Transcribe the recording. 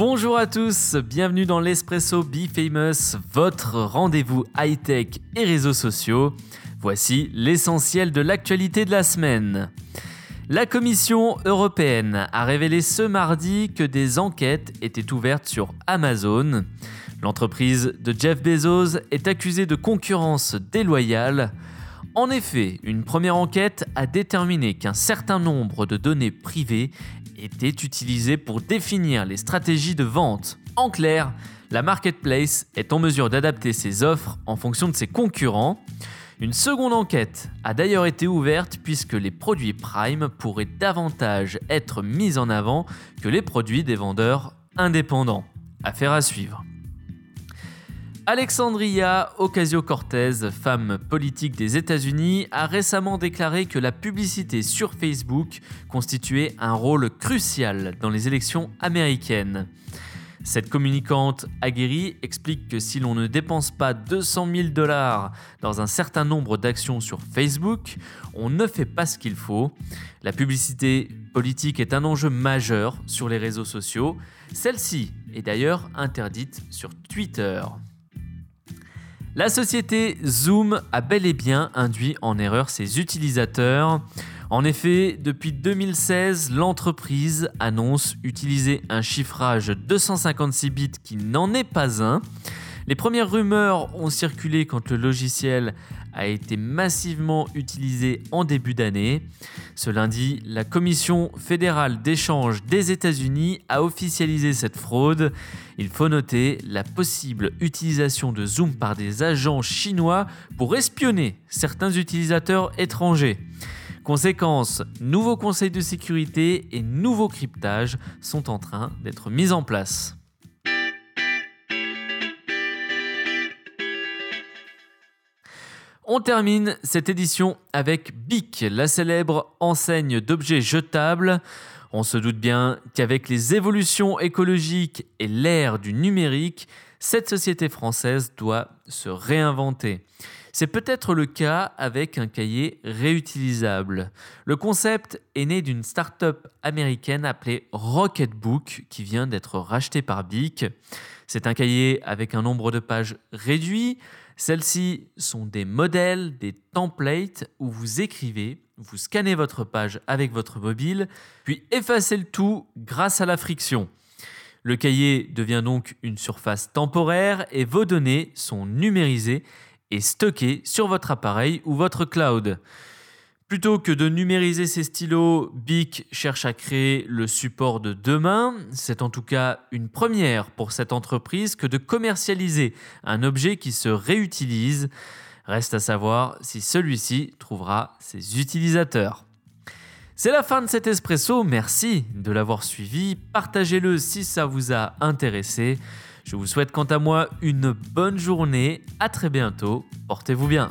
Bonjour à tous, bienvenue dans l'Espresso Be Famous, votre rendez-vous high-tech et réseaux sociaux. Voici l'essentiel de l'actualité de la semaine. La Commission européenne a révélé ce mardi que des enquêtes étaient ouvertes sur Amazon. L'entreprise de Jeff Bezos est accusée de concurrence déloyale. En effet, une première enquête a déterminé qu'un certain nombre de données privées étaient utilisées pour définir les stratégies de vente. En clair, la marketplace est en mesure d'adapter ses offres en fonction de ses concurrents. Une seconde enquête a d'ailleurs été ouverte puisque les produits Prime pourraient davantage être mis en avant que les produits des vendeurs indépendants. Affaire à suivre. Alexandria Ocasio-Cortez, femme politique des États-Unis, a récemment déclaré que la publicité sur Facebook constituait un rôle crucial dans les élections américaines. Cette communicante aguerrie explique que si l'on ne dépense pas 200 000 dollars dans un certain nombre d'actions sur Facebook, on ne fait pas ce qu'il faut. La publicité politique est un enjeu majeur sur les réseaux sociaux. Celle-ci est d'ailleurs interdite sur Twitter. La société Zoom a bel et bien induit en erreur ses utilisateurs. En effet, depuis 2016, l'entreprise annonce utiliser un chiffrage 256 bits qui n'en est pas un. Les premières rumeurs ont circulé quand le logiciel a été massivement utilisé en début d'année. Ce lundi, la Commission fédérale d'échange des États-Unis a officialisé cette fraude. Il faut noter la possible utilisation de Zoom par des agents chinois pour espionner certains utilisateurs étrangers. Conséquence, nouveaux conseils de sécurité et nouveaux cryptages sont en train d'être mis en place. On termine cette édition avec BIC, la célèbre enseigne d'objets jetables. On se doute bien qu'avec les évolutions écologiques et l'ère du numérique, cette société française doit se réinventer. C'est peut-être le cas avec un cahier réutilisable. Le concept est né d'une start-up américaine appelée Rocketbook qui vient d'être rachetée par Bic. C'est un cahier avec un nombre de pages réduit. Celles-ci sont des modèles, des templates où vous écrivez, vous scannez votre page avec votre mobile, puis effacez le tout grâce à la friction. Le cahier devient donc une surface temporaire et vos données sont numérisées et stocké sur votre appareil ou votre cloud. Plutôt que de numériser ces stylos, Bic cherche à créer le support de demain. C'est en tout cas une première pour cette entreprise que de commercialiser un objet qui se réutilise. Reste à savoir si celui-ci trouvera ses utilisateurs. C'est la fin de cet espresso, merci de l'avoir suivi, partagez-le si ça vous a intéressé. Je vous souhaite quant à moi une bonne journée, à très bientôt, portez-vous bien.